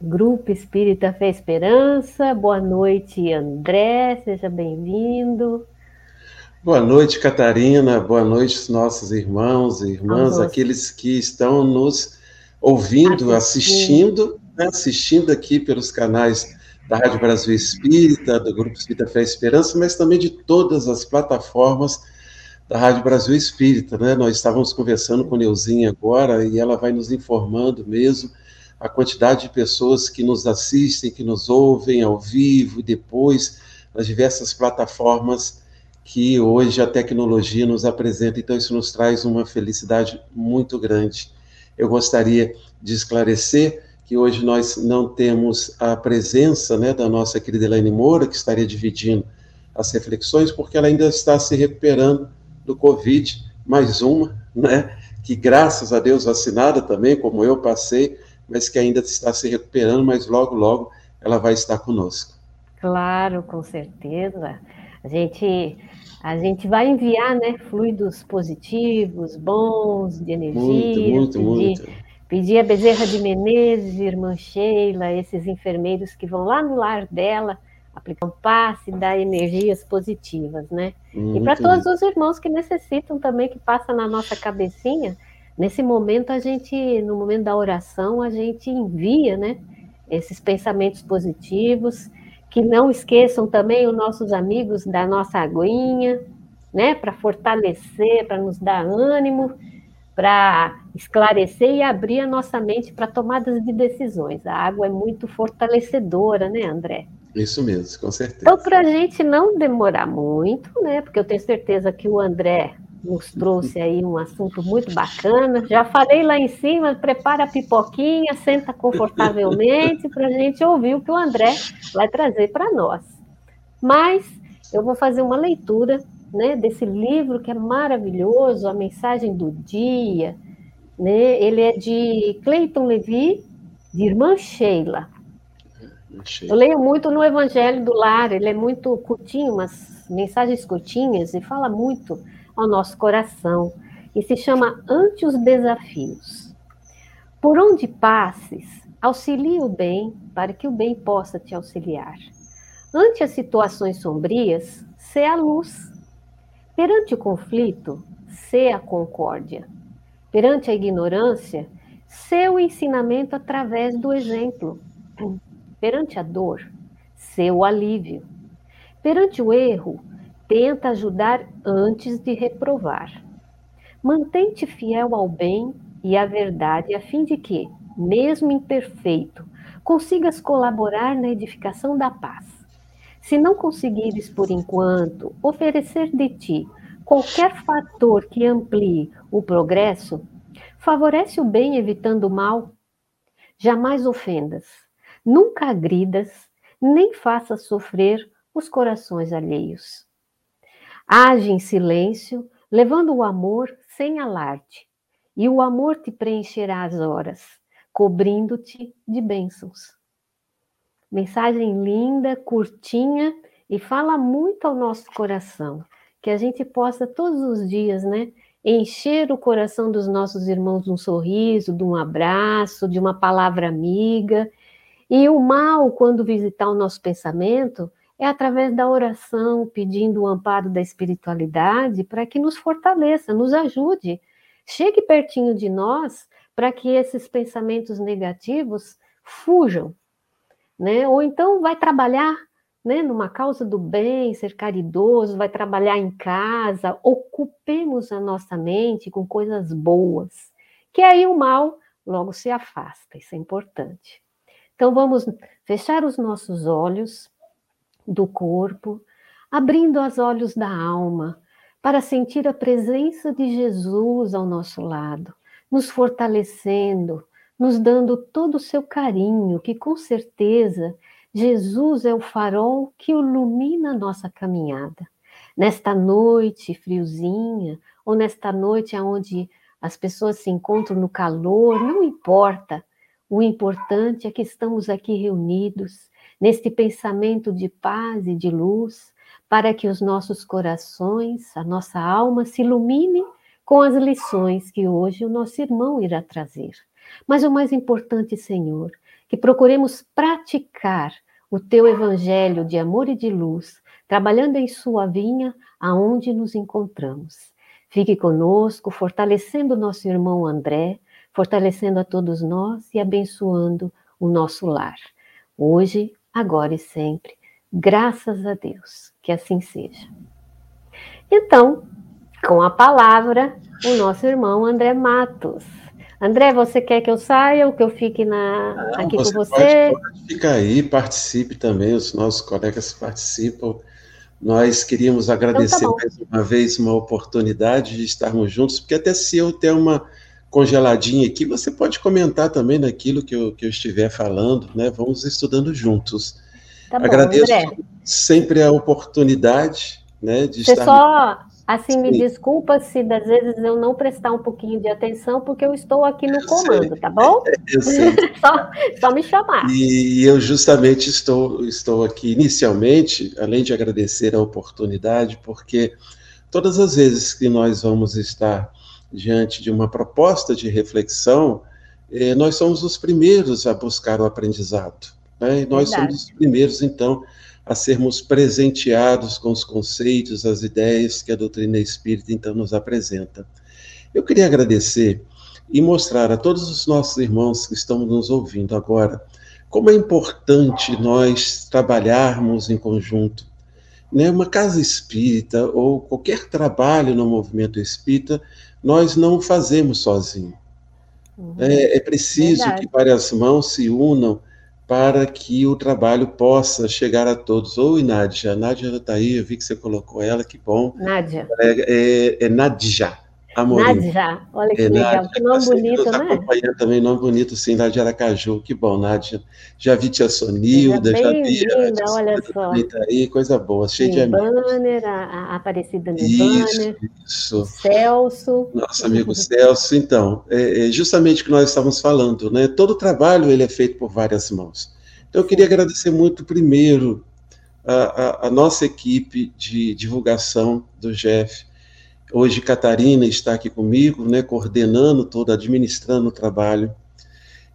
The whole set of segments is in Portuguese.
Grupo Espírita Fé Esperança. Boa noite, André, seja bem-vindo. Boa noite, Catarina. Boa noite, nossos irmãos e irmãs, aqueles que estão nos ouvindo, assistindo, né, assistindo aqui pelos canais da Rádio Brasil Espírita, do Grupo Espírita Fé e Esperança, mas também de todas as plataformas da Rádio Brasil Espírita, né? Nós estávamos conversando com Neuzinha agora e ela vai nos informando mesmo a quantidade de pessoas que nos assistem, que nos ouvem ao vivo e depois nas diversas plataformas que hoje a tecnologia nos apresenta. Então isso nos traz uma felicidade muito grande. Eu gostaria de esclarecer que hoje nós não temos a presença né, da nossa querida Elaine Moura, que estaria dividindo as reflexões, porque ela ainda está se recuperando do Covid, mais uma, né, que graças a Deus vacinada também, como eu passei, mas que ainda está se recuperando, mas logo, logo ela vai estar conosco. Claro, com certeza. A gente, a gente vai enviar né, fluidos positivos, bons, de energia. Muito, muito, muito Pedir a Bezerra de Menezes, irmã Sheila, esses enfermeiros que vão lá no lar dela, aplicar um passe, dar energias positivas, né? Muito e para todos os irmãos que necessitam também, que passa na nossa cabecinha, nesse momento a gente, no momento da oração, a gente envia, né? Esses pensamentos positivos, que não esqueçam também os nossos amigos da nossa aguinha, né? Para fortalecer, para nos dar ânimo para esclarecer e abrir a nossa mente para tomadas de decisões. A água é muito fortalecedora, né, André? Isso mesmo, com certeza. Então, para a gente não demorar muito, né, porque eu tenho certeza que o André nos trouxe aí um assunto muito bacana. Já falei lá em cima, prepara a pipoquinha, senta confortavelmente para a gente ouvir o que o André vai trazer para nós. Mas eu vou fazer uma leitura né, desse livro que é maravilhoso, A Mensagem do Dia. Né? Ele é de Cleiton Levi, de irmã Sheila. Eu leio muito no Evangelho do Lar, ele é muito curtinho, umas mensagens curtinhas e fala muito ao nosso coração. E se chama Ante os Desafios. Por onde passes, auxilie o bem para que o bem possa te auxiliar. Ante as situações sombrias, sê a luz Perante o conflito, sê a concórdia. Perante a ignorância, seu ensinamento através do exemplo. Perante a dor, seu alívio. Perante o erro, tenta ajudar antes de reprovar. Mantente fiel ao bem e à verdade, a fim de que, mesmo imperfeito, consigas colaborar na edificação da paz. Se não conseguires, por enquanto, oferecer de ti qualquer fator que amplie o progresso, favorece o bem evitando o mal. Jamais ofendas, nunca agridas, nem faças sofrer os corações alheios. Age em silêncio, levando o amor sem alarde, e o amor te preencherá as horas, cobrindo-te de bênçãos. Mensagem linda, curtinha e fala muito ao nosso coração. Que a gente possa todos os dias, né, encher o coração dos nossos irmãos de um sorriso, de um abraço, de uma palavra amiga. E o mal, quando visitar o nosso pensamento, é através da oração, pedindo o amparo da espiritualidade para que nos fortaleça, nos ajude. Chegue pertinho de nós para que esses pensamentos negativos fujam né? Ou então vai trabalhar, né, numa causa do bem, ser caridoso, vai trabalhar em casa, ocupemos a nossa mente com coisas boas, que aí o mal logo se afasta, isso é importante. Então vamos fechar os nossos olhos do corpo, abrindo os olhos da alma, para sentir a presença de Jesus ao nosso lado, nos fortalecendo, nos dando todo o seu carinho, que com certeza Jesus é o farol que ilumina a nossa caminhada. Nesta noite friozinha, ou nesta noite onde as pessoas se encontram no calor, não importa. O importante é que estamos aqui reunidos neste pensamento de paz e de luz, para que os nossos corações, a nossa alma se ilumine com as lições que hoje o nosso irmão irá trazer. Mas o mais importante, Senhor, que procuremos praticar o teu evangelho de amor e de luz, trabalhando em sua vinha aonde nos encontramos. Fique conosco, fortalecendo o nosso irmão André, fortalecendo a todos nós e abençoando o nosso lar. Hoje, agora e sempre. Graças a Deus, que assim seja. Então, com a palavra, o nosso irmão André Matos. André, você quer que eu saia ou que eu fique na, Não, aqui você com você? Pode, pode ficar aí, participe também, os nossos colegas participam. Nós queríamos agradecer então, tá mais uma vez uma oportunidade de estarmos juntos, porque até se eu ter uma congeladinha aqui, você pode comentar também naquilo que eu, que eu estiver falando, né? Vamos estudando juntos. Tá Agradeço sempre a oportunidade né, de você estar. Só Assim, me desculpa se às vezes eu não prestar um pouquinho de atenção, porque eu estou aqui no comando, tá bom? Eu sei. só, só me chamar. E eu justamente estou, estou aqui inicialmente, além de agradecer a oportunidade, porque todas as vezes que nós vamos estar diante de uma proposta de reflexão, eh, nós somos os primeiros a buscar o aprendizado. Né? E nós Verdade. somos os primeiros, então, a sermos presenteados com os conceitos, as ideias que a doutrina espírita então nos apresenta. Eu queria agradecer e mostrar a todos os nossos irmãos que estão nos ouvindo agora como é importante nós trabalharmos em conjunto. Né? Uma casa espírita ou qualquer trabalho no movimento espírita, nós não fazemos sozinho. Uhum. É, é, preciso Verdade. que várias mãos se unam para que o trabalho possa chegar a todos. Oi, Nádia. Nádia está aí, eu vi que você colocou ela, que bom. Nádia. É, é, é Nádia. Amorim. Nádia, olha que é, legal, Nádia, que nome bonito, né? acompanhando também, nome bonito, sim, Nádia Aracaju, que bom, Nádia. Já vi tia Sonilda, já vi... Linda, olha só. Aí, coisa boa, cheio de amigos. Banner, a, a Aparecida Nebanner, isso. Celso. Nosso amigo Celso, então, é, é justamente o que nós estávamos falando, né? Todo trabalho, ele é feito por várias mãos. Então, eu queria agradecer muito, primeiro, a, a, a nossa equipe de divulgação do Jeff, Hoje Catarina está aqui comigo, né, coordenando todo, administrando o trabalho.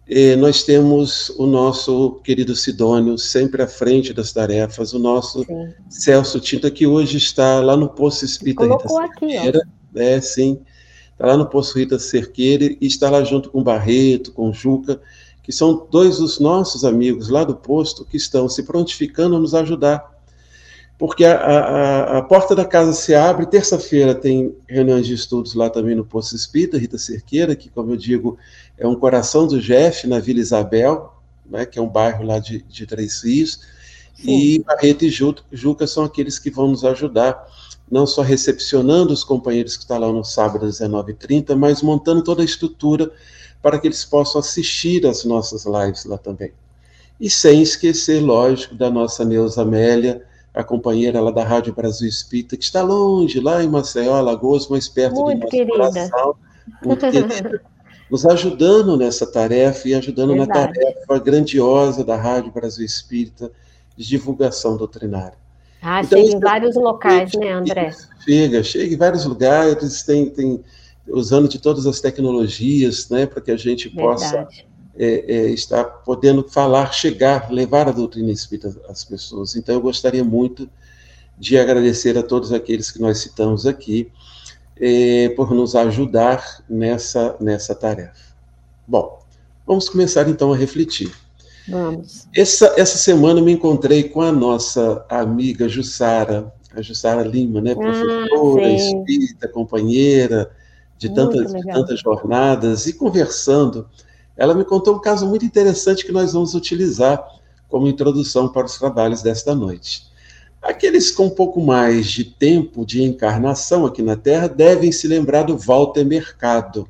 E nós temos o nosso querido Sidônio sempre à frente das tarefas, o nosso sim. Celso Tinta, que hoje está lá no Poço Espírita Rita Cerqueira. Aqui, né, sim, está lá no Poço Rita Cerqueira e está lá junto com Barreto, com Juca, que são dois dos nossos amigos lá do posto que estão se prontificando a nos ajudar porque a, a, a, porta da casa se abre. Terça-feira tem reuniões de estudos lá também no Poço Espírita, Rita Cerqueira, que, como eu digo, é um coração do Jeff, na Vila Isabel, né, que é um bairro lá de, de Três Rios. Sim. E Barreto e Juca são aqueles que vão nos ajudar, não só recepcionando os companheiros que estão lá no sábado às 19h30, mas montando toda a estrutura para que eles possam assistir às nossas lives lá também. E sem esquecer, lógico, da nossa Neuza Amélia, a companheira lá da Rádio Brasil Espírita, que está longe, lá em Maceió, Alagoas, mais perto muito do nosso querida. coração, muito querida, nos ajudando nessa tarefa e ajudando Verdade. na tarefa grandiosa da Rádio Brasil Espírita de divulgação doutrinária. Ah, então, chega em vários locais, né, André? Chega, chega em vários lugares, tem, tem usando de todas as tecnologias, né, para que a gente Verdade. possa é, é, está podendo falar, chegar, levar a doutrina espírita às pessoas. Então, eu gostaria muito de agradecer a todos aqueles que nós citamos aqui é, por nos ajudar nessa, nessa tarefa. Bom, vamos começar então a refletir. Vamos. Essa, essa semana eu me encontrei com a nossa amiga Jussara, a Jussara Lima, né, ah, professora, ah, espírita, companheira de tantas, de tantas jornadas, e conversando ela me contou um caso muito interessante que nós vamos utilizar como introdução para os trabalhos desta noite. Aqueles com um pouco mais de tempo de encarnação aqui na Terra devem se lembrar do Walter Mercado,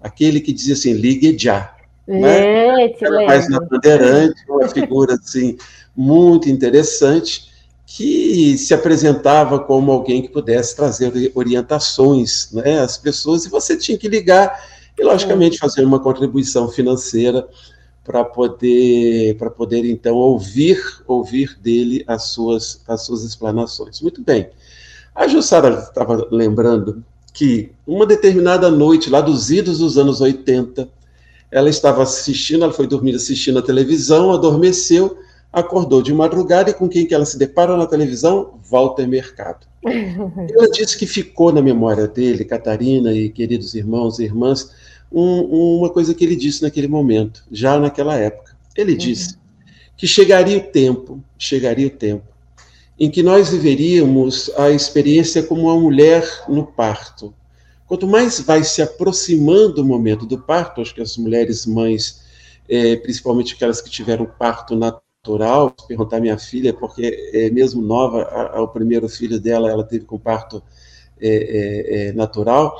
aquele que dizia assim: ligue já. né? Era mais na Bandeirante, uma figura assim muito interessante que se apresentava como alguém que pudesse trazer orientações né, às pessoas, e você tinha que ligar e, logicamente, fazer uma contribuição financeira para poder, para poder, então, ouvir, ouvir dele as suas, as suas explanações. Muito bem. A Jussara estava lembrando que uma determinada noite, lá dos idos dos anos 80, ela estava assistindo, ela foi dormir assistindo a televisão, adormeceu, acordou de madrugada e com quem que ela se depara na televisão? Walter Mercado. Ela disse que ficou na memória dele, Catarina e queridos irmãos e irmãs, um, uma coisa que ele disse naquele momento, já naquela época. Ele uhum. disse que chegaria o tempo, chegaria o tempo, em que nós viveríamos a experiência como uma mulher no parto. Quanto mais vai se aproximando o momento do parto, acho que as mulheres mães, é, principalmente aquelas que tiveram parto natural, perguntar à minha filha, porque é mesmo nova, a, a, o primeiro filho dela, ela teve com parto é, é, é natural,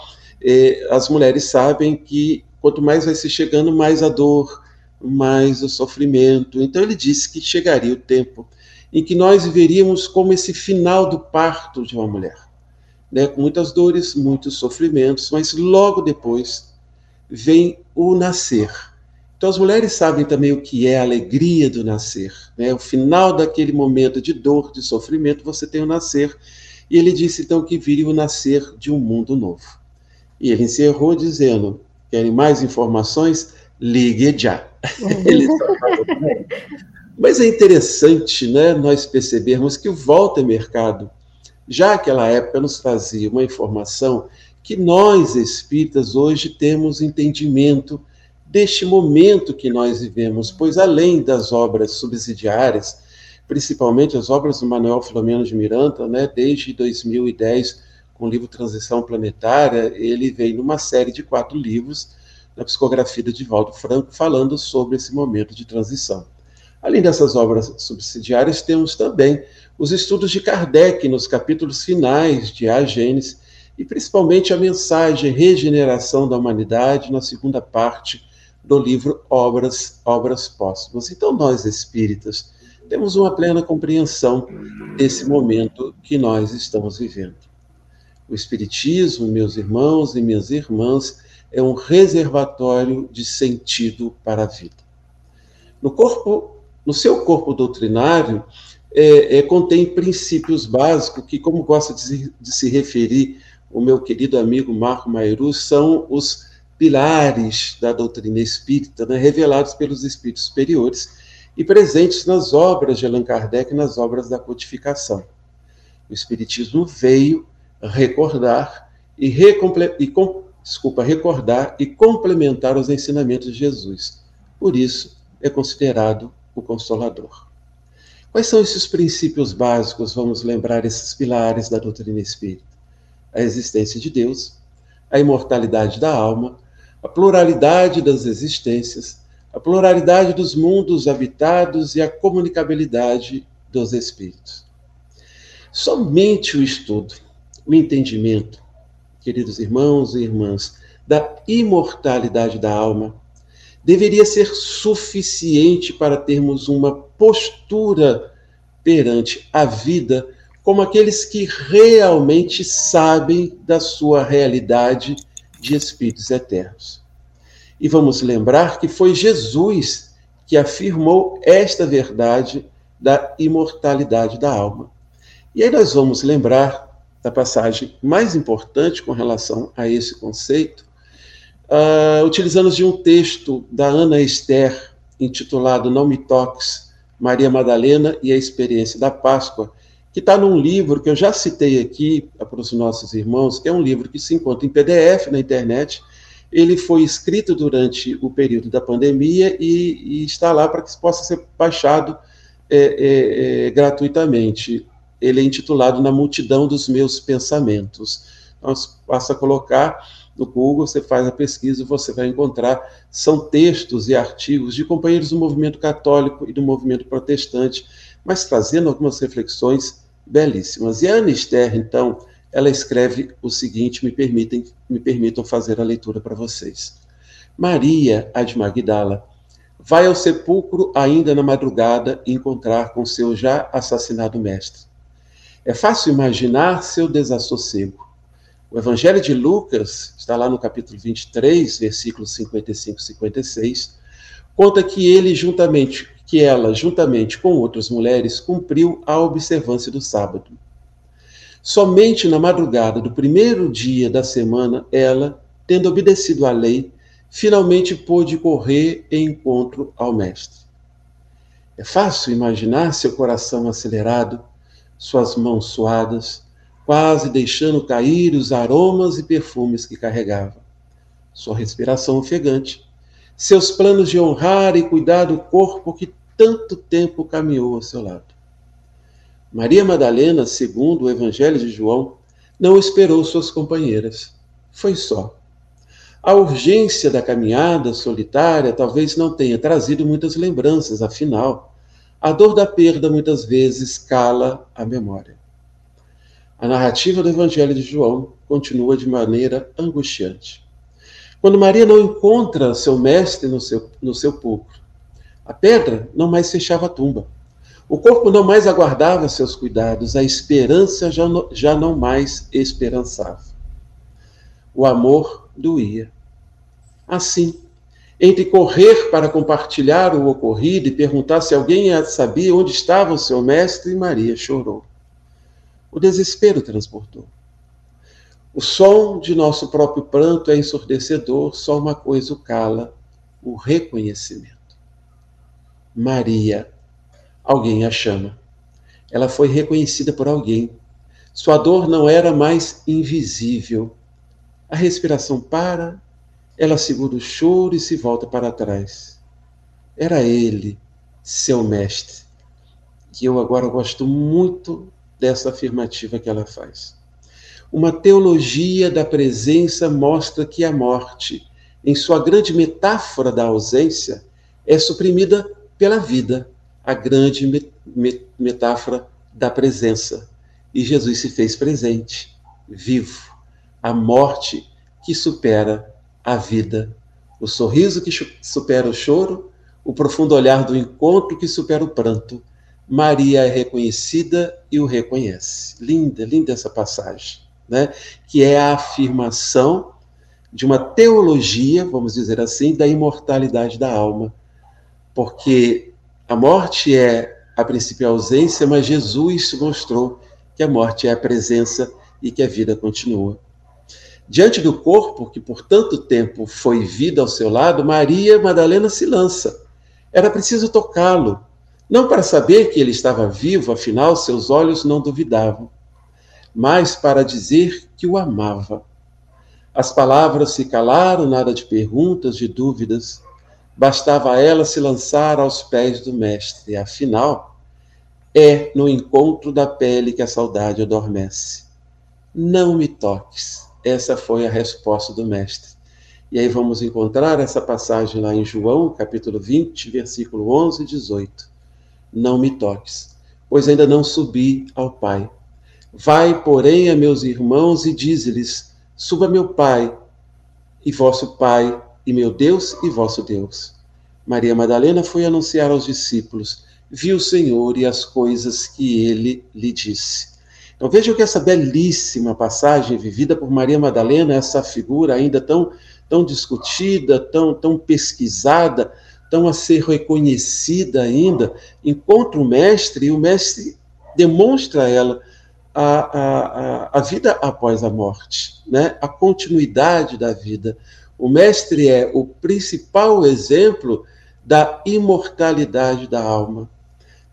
as mulheres sabem que quanto mais vai se chegando, mais a dor, mais o sofrimento. Então ele disse que chegaria o tempo em que nós veríamos como esse final do parto de uma mulher, né? com muitas dores, muitos sofrimentos, mas logo depois vem o nascer. Então as mulheres sabem também o que é a alegria do nascer, né? O final daquele momento de dor, de sofrimento, você tem o nascer. E ele disse então que viria o nascer de um mundo novo. E ele encerrou dizendo: querem mais informações? Ligue já. ele mas é interessante né, nós percebermos que o Walter Mercado, já naquela época, nos trazia uma informação que nós, espíritas, hoje temos entendimento deste momento que nós vivemos, pois além das obras subsidiárias, principalmente as obras do Manuel Filomeno de Miranda, né, desde 2010, com o livro Transição Planetária, ele veio numa série de quatro livros na psicografia de Valdo Franco, falando sobre esse momento de transição. Além dessas obras subsidiárias, temos também os estudos de Kardec nos capítulos finais de A Gênesis e principalmente a mensagem Regeneração da Humanidade na segunda parte do livro Obras, Obras Póstumas. Então, nós espíritas temos uma plena compreensão desse momento que nós estamos vivendo. O Espiritismo, meus irmãos e minhas irmãs, é um reservatório de sentido para a vida. No corpo no seu corpo doutrinário, é, é, contém princípios básicos que, como gosta de, de, se referir o meu querido amigo Marco Mairu, são os pilares da doutrina espírita, né, revelados pelos espíritos superiores e presentes nas obras de Allan Kardec nas obras da codificação. O Espiritismo veio recordar e, e com, desculpa, recordar e complementar os ensinamentos de Jesus. Por isso, é considerado o Consolador. Quais são esses princípios básicos? Vamos lembrar esses pilares da doutrina espírita: a existência de Deus, a imortalidade da alma, a pluralidade das existências, a pluralidade dos mundos habitados e a comunicabilidade dos espíritos. Somente o estudo, o entendimento, queridos irmãos e irmãs, da imortalidade da alma, deveria ser suficiente para termos uma postura perante a vida como aqueles que realmente sabem da sua realidade de espíritos eternos. E vamos lembrar que foi Jesus que afirmou esta verdade da imortalidade da alma. E aí nós vamos lembrar da passagem mais importante com relação a esse conceito, uh, utilizando de um texto da Ana Esther, intitulado Não Me Toques, Maria Madalena e a Experiência da Páscoa, que está num livro que eu já citei aqui para os nossos irmãos, que é um livro que se encontra em PDF na internet. Ele foi escrito durante o período da pandemia e, e está lá para que possa ser baixado é, é, é, gratuitamente. Ele é intitulado Na Multidão dos Meus Pensamentos. Então, passa a colocar no Google, você faz a pesquisa e você vai encontrar, são textos e artigos de companheiros do movimento católico e do movimento protestante, mas trazendo algumas reflexões belíssimas. E a Ana Esther, então, ela escreve o seguinte, me permitem, me permitam fazer a leitura para vocês. Maria, a de Magdala, vai ao sepulcro ainda na madrugada encontrar com seu já assassinado mestre. É fácil imaginar seu desassossego. O Evangelho de Lucas, está lá no capítulo 23, versículos 55 e 56, conta que ele juntamente, que ela, juntamente com outras mulheres, cumpriu a observância do sábado. Somente na madrugada do primeiro dia da semana, ela, tendo obedecido à lei, finalmente pôde correr em encontro ao Mestre. É fácil imaginar seu coração acelerado, suas mãos suadas, quase deixando cair os aromas e perfumes que carregava, sua respiração ofegante, seus planos de honrar e cuidar do corpo que tanto tempo caminhou ao seu lado. Maria Madalena, segundo o Evangelho de João, não esperou suas companheiras, foi só a urgência da caminhada solitária talvez não tenha trazido muitas lembranças, afinal, a dor da perda muitas vezes cala a memória. A narrativa do Evangelho de João continua de maneira angustiante. Quando Maria não encontra seu mestre no seu, no sepulcro, a pedra não mais fechava a tumba. O corpo não mais aguardava seus cuidados, a esperança já não, já não mais esperançava. O amor doía. Assim, entre correr para compartilhar o ocorrido e perguntar se alguém sabia onde estava o seu mestre, Maria chorou. O desespero transportou. O som de nosso próprio pranto é ensurdecedor, só uma coisa o cala: o reconhecimento. Maria, alguém a chama. Ela foi reconhecida por alguém. Sua dor não era mais invisível. A respiração para ela segura o choro e se volta para trás. Era ele, seu mestre. E eu agora gosto muito dessa afirmativa que ela faz. Uma teologia da presença mostra que a morte, em sua grande metáfora da ausência, é suprimida pela vida, a grande metáfora da presença. E Jesus se fez presente, vivo. A morte que supera a vida, o sorriso que supera o choro, o profundo olhar do encontro que supera o pranto. Maria é reconhecida e o reconhece. Linda, linda essa passagem, né? Que é a afirmação de uma teologia, vamos dizer assim, da imortalidade da alma. Porque a morte é a princípio a ausência, mas Jesus mostrou que a morte é a presença e que a vida continua. Diante do corpo que por tanto tempo foi vida ao seu lado, Maria Madalena se lança. Era preciso tocá-lo, não para saber que ele estava vivo, afinal seus olhos não duvidavam, mas para dizer que o amava. As palavras se calaram, nada de perguntas, de dúvidas. Bastava ela se lançar aos pés do Mestre. Afinal, é no encontro da pele que a saudade adormece. Não me toques essa foi a resposta do mestre. E aí vamos encontrar essa passagem lá em João, capítulo 20, versículo 11 e 18. Não me toques, pois ainda não subi ao Pai. Vai, porém, a meus irmãos e dize-lhes: Suba meu Pai e vosso Pai, e meu Deus e vosso Deus. Maria Madalena foi anunciar aos discípulos: Viu o Senhor e as coisas que ele lhe disse. Então vejam que essa belíssima passagem vivida por Maria Madalena, essa figura ainda tão, tão discutida, tão, tão pesquisada, tão a ser reconhecida ainda, encontra o mestre e o mestre demonstra a ela a, a, a vida após a morte, né? a continuidade da vida. O mestre é o principal exemplo da imortalidade da alma.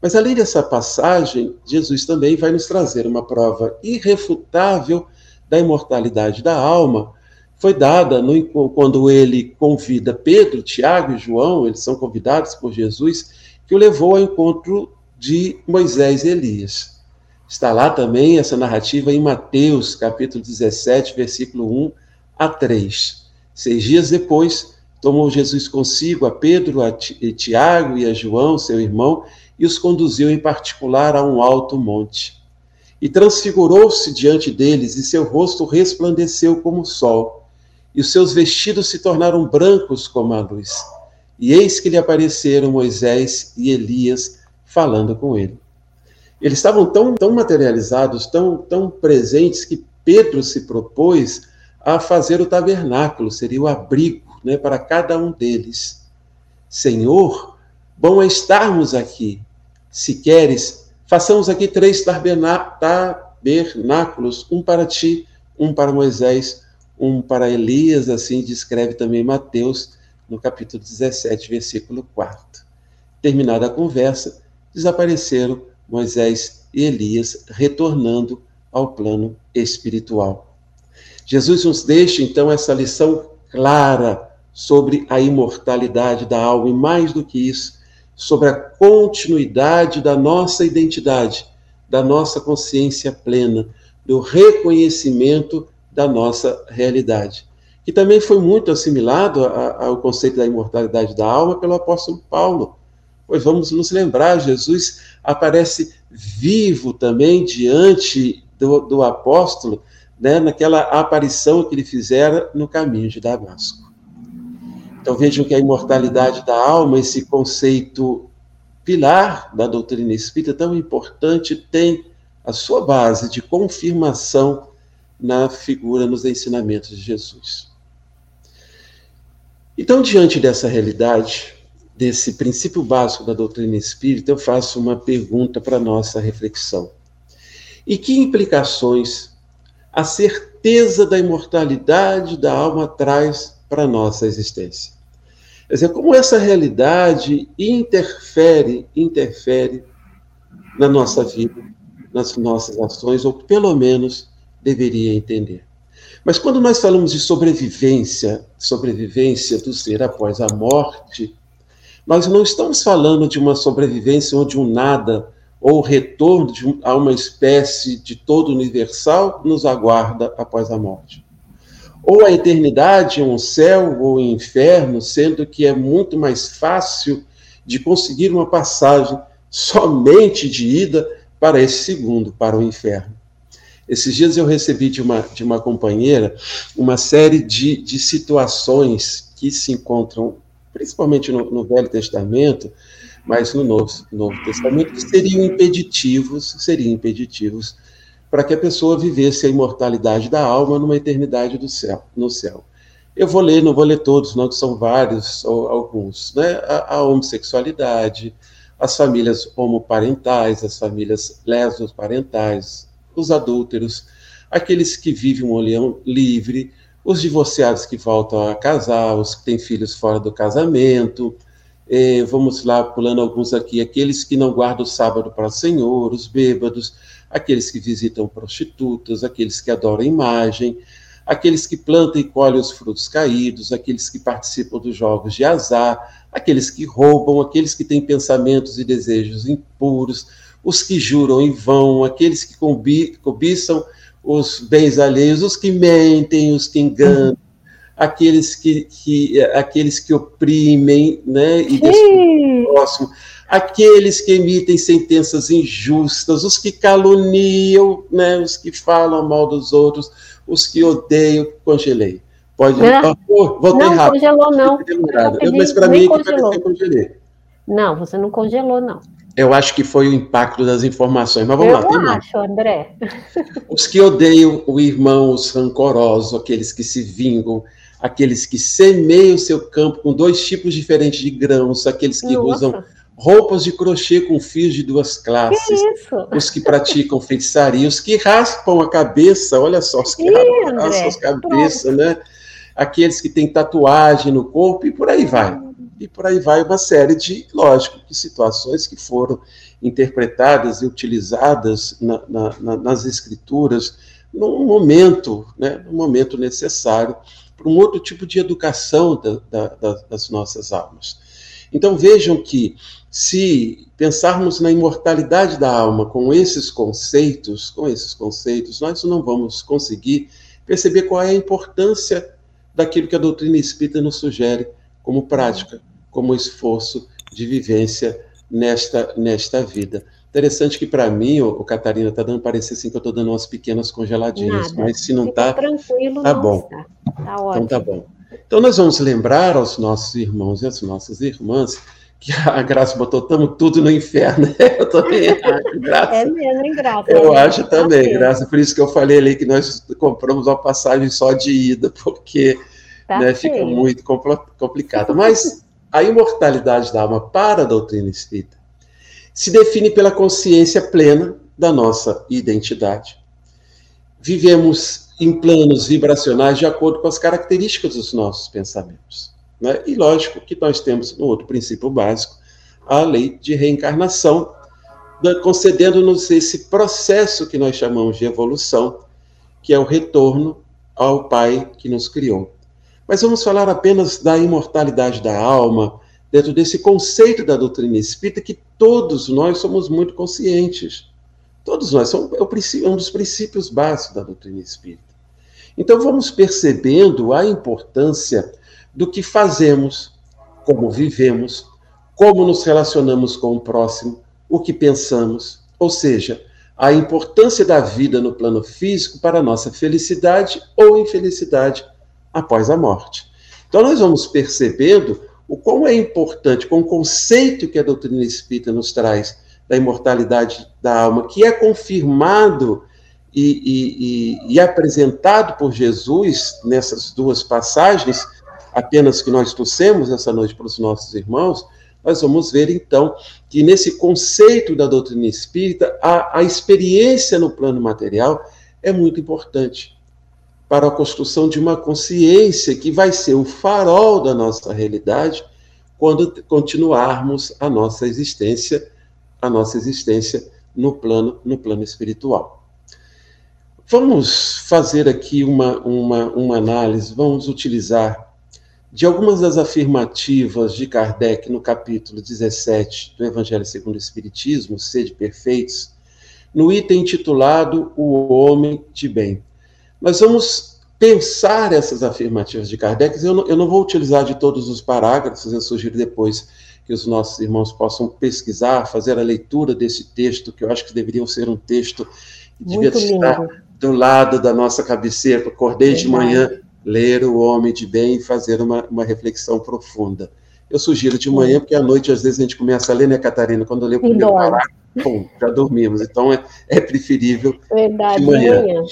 Mas além dessa passagem, Jesus também vai nos trazer uma prova irrefutável da imortalidade da alma. Foi dada no, quando ele convida Pedro, Tiago e João, eles são convidados por Jesus, que o levou ao encontro de Moisés e Elias. Está lá também essa narrativa em Mateus, capítulo 17, versículo 1 a 3. Seis dias depois, tomou Jesus consigo a Pedro, a Tiago e a João, seu irmão, e os conduziu em particular a um alto monte. E transfigurou-se diante deles, e seu rosto resplandeceu como o sol, e os seus vestidos se tornaram brancos como a luz. E eis que lhe apareceram Moisés e Elias falando com ele. Eles estavam tão, tão materializados, tão, tão presentes, que Pedro se propôs a fazer o tabernáculo, seria o abrigo né, para cada um deles. Senhor, bom é estarmos aqui. Se queres, façamos aqui três tabernáculos, um para ti, um para Moisés, um para Elias, assim descreve também Mateus, no capítulo 17, versículo 4. Terminada a conversa, desapareceram Moisés e Elias, retornando ao plano espiritual. Jesus nos deixa, então, essa lição clara sobre a imortalidade da alma e, mais do que isso, sobre a continuidade da nossa identidade, da nossa consciência plena, do reconhecimento da nossa realidade. Que também foi muito assimilado ao conceito da imortalidade da alma pelo apóstolo Paulo. Pois vamos nos lembrar, Jesus aparece vivo também diante do, do apóstolo, né, naquela aparição que ele fizera no caminho de Damasco. Então vejam que a imortalidade da alma, esse conceito pilar da doutrina espírita tão importante, tem a sua base de confirmação na figura, nos ensinamentos de Jesus. Então, diante dessa realidade, desse princípio básico da doutrina espírita, eu faço uma pergunta para nossa reflexão. E que implicações a certeza da imortalidade da alma traz para a nossa existência? Quer dizer, como essa realidade interfere, interfere na nossa vida, nas nossas ações, ou pelo menos deveria entender. Mas quando nós falamos de sobrevivência, sobrevivência do ser após a morte, nós não estamos falando de uma sobrevivência onde um nada ou retorno de, a uma espécie de todo universal nos aguarda após a morte. Ou a eternidade, um céu ou um inferno, sendo que é muito mais fácil de conseguir uma passagem somente de ida para esse segundo, para o inferno. Esses dias eu recebi de uma, de uma companheira uma série de, de situações que se encontram, principalmente no, no Velho Testamento, mas no Novo, Novo Testamento, que seriam impeditivos, seriam impeditivos para que a pessoa vivesse a imortalidade da alma numa eternidade do céu, no céu. Eu vou ler, não vou ler todos, não, que são vários, alguns, né? A, a homossexualidade, as famílias homoparentais, as famílias lesboparentais, os adúlteros, aqueles que vivem um olhão livre, os divorciados que voltam a casar, os que têm filhos fora do casamento, eh, vamos lá, pulando alguns aqui, aqueles que não guardam o sábado para o Senhor, os bêbados, aqueles que visitam prostitutas, aqueles que adoram imagem, aqueles que plantam e colhem os frutos caídos, aqueles que participam dos jogos de azar, aqueles que roubam, aqueles que têm pensamentos e desejos impuros, os que juram em vão, aqueles que cobiçam os bens alheios, os que mentem, os que enganam, aqueles que, que aqueles que oprimem, né, e o próximo, aqueles que emitem sentenças injustas, os que caluniam, né, os que falam mal dos outros, os que odeiam, congelei. Pode. Não, oh, voltei não rápido. congelou, não. Eu, mas para mim, que parece que congelei. Não, você não congelou, não. Eu acho que foi o impacto das informações. Mas vamos eu lá. Eu acho, mais. André. Os que odeiam o irmão, os rancorosos, aqueles que se vingam, aqueles que semeiam seu campo com dois tipos diferentes de grãos, aqueles que Nossa. usam roupas de crochê com fios de duas classes, que os que praticam feitiçaria, os que raspam a cabeça, olha só, os que Ih, raspam a cabeça, né? Aqueles que têm tatuagem no corpo e por aí vai e por aí vai uma série de, lógico, de situações que foram interpretadas e utilizadas na, na, nas escrituras num momento, né, num momento necessário para um outro tipo de educação da, da, das nossas almas. Então vejam que se pensarmos na imortalidade da alma com esses conceitos, com esses conceitos, nós não vamos conseguir perceber qual é a importância daquilo que a doutrina espírita nos sugere como prática como esforço de vivência nesta, nesta vida. Interessante que para mim, o, Catarina, está dando parecer assim que eu estou dando umas pequenas congeladinhas, Nada. mas se não está, tá bom. Está. Tá ótimo. Então tá bom. Então nós vamos lembrar aos nossos irmãos e às nossas irmãs que a Graça botou estamos tudo no inferno. Eu também acho, Graça. É mesmo, hein, Graça? Eu acho também, tá Graça. Por isso que eu falei ali que nós compramos uma passagem só de ida, porque tá né, fica muito complicado. Mas a imortalidade da alma para a doutrina espírita se define pela consciência plena da nossa identidade. Vivemos em planos vibracionais de acordo com as características dos nossos pensamentos. Né? E lógico que nós temos no outro princípio básico a lei de reencarnação, concedendo-nos esse processo que nós chamamos de evolução, que é o retorno ao Pai que nos criou. Mas vamos falar apenas da imortalidade da alma, dentro desse conceito da doutrina espírita que todos nós somos muito conscientes. Todos nós, são, é, é um dos princípios básicos da doutrina espírita. Então vamos percebendo a importância do que fazemos, como vivemos, como nos relacionamos com o próximo, o que pensamos, ou seja, a importância da vida no plano físico para a nossa felicidade ou infelicidade após a morte. Então nós vamos percebendo o quão é importante, com o conceito que a doutrina espírita nos traz da imortalidade da alma, que é confirmado e, e, e, e apresentado por Jesus nessas duas passagens, apenas que nós trouxemos essa noite para os nossos irmãos, nós vamos ver então que nesse conceito da doutrina espírita, a, a experiência no plano material é muito importante para a construção de uma consciência que vai ser o farol da nossa realidade quando continuarmos a nossa existência, a nossa existência no plano, no plano espiritual. Vamos fazer aqui uma, uma, uma análise, vamos utilizar de algumas das afirmativas de Kardec no capítulo 17 do Evangelho segundo o Espiritismo, Sede Perfeitos, no item intitulado O Homem de Bem. Nós vamos pensar essas afirmativas de Kardec. Eu não, eu não vou utilizar de todos os parágrafos, eu sugiro depois que os nossos irmãos possam pesquisar, fazer a leitura desse texto, que eu acho que deveria ser um texto que devia estar do lado da nossa cabeceira, acordei de manhã, ler o Homem de Bem e fazer uma, uma reflexão profunda. Eu sugiro de manhã, porque à noite, às vezes, a gente começa a ler, né, Catarina? Quando eu leio o primeiro parágrafo, pum, já dormimos. Então, é, é preferível Verdade, de manhã. manhã.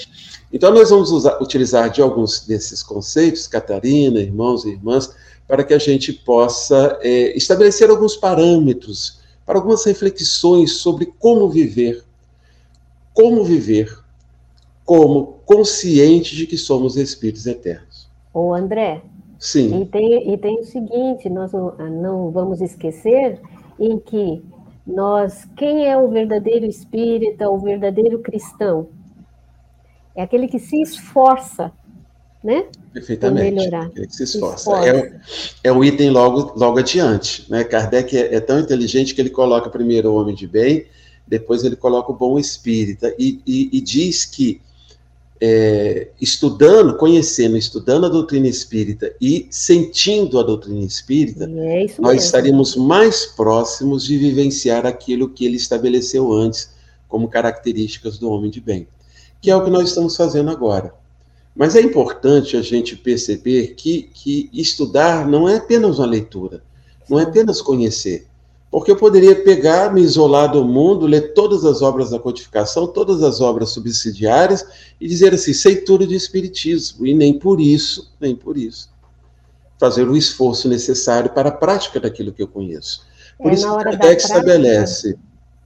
Então, nós vamos usar, utilizar de alguns desses conceitos, Catarina, irmãos e irmãs, para que a gente possa é, estabelecer alguns parâmetros, para algumas reflexões sobre como viver, como viver, como consciente de que somos espíritos eternos. Ô, André. Sim. E tem, e tem o seguinte, nós não, não vamos esquecer em que nós, quem é o verdadeiro espírita, o verdadeiro cristão? É aquele que se esforça, né? Perfeitamente. melhorar. Aquele que se esforça. Se esforça. É, é o item logo, logo adiante. Né? Kardec é, é, tão inteligente que ele coloca primeiro o homem de bem, depois ele coloca o bom espírita, e, e, e diz que é, estudando, conhecendo, estudando a doutrina espírita e sentindo a doutrina espírita, é nós estaríamos mais próximos de vivenciar aquilo que ele estabeleceu antes como características do homem de bem, que é o que nós estamos fazendo agora. Mas é importante a gente perceber que, que estudar não é apenas uma leitura, não é apenas conhecer. Porque eu poderia pegar, me isolar do mundo, ler todas as obras da codificação, todas as obras subsidiárias e dizer assim, sei tudo de espiritismo, e nem por isso, nem por isso, fazer o esforço necessário para a prática daquilo que eu conheço. Por é, isso que Kardec estabelece.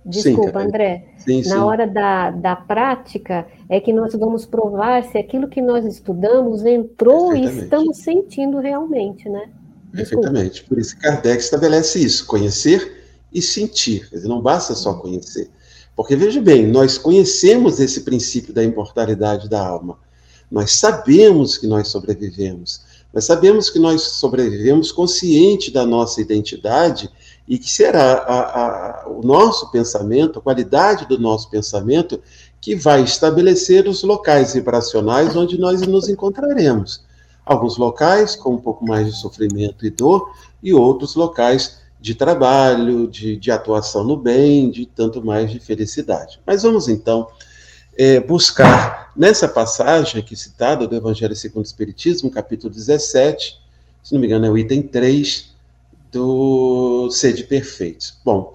Desculpa, sim, André. Sim, na sim. hora da, da prática é que nós vamos provar se aquilo que nós estudamos entrou e estamos sentindo realmente, né? Perfeitamente. Por isso Kardec estabelece isso: conhecer e sentir. Quer dizer, não basta só conhecer. Porque, veja bem, nós conhecemos esse princípio da imortalidade da alma. Nós sabemos que nós sobrevivemos. Nós sabemos que nós sobrevivemos consciente da nossa identidade e que será a, a, o nosso pensamento, a qualidade do nosso pensamento, que vai estabelecer os locais vibracionais onde nós nos encontraremos. Alguns locais com um pouco mais de sofrimento e dor, e outros locais de trabalho, de, de atuação no bem, de tanto mais de felicidade. Mas vamos então é, buscar nessa passagem aqui citada do Evangelho segundo o Espiritismo, capítulo 17, se não me engano é o item 3 do Sede Perfeitos. Bom,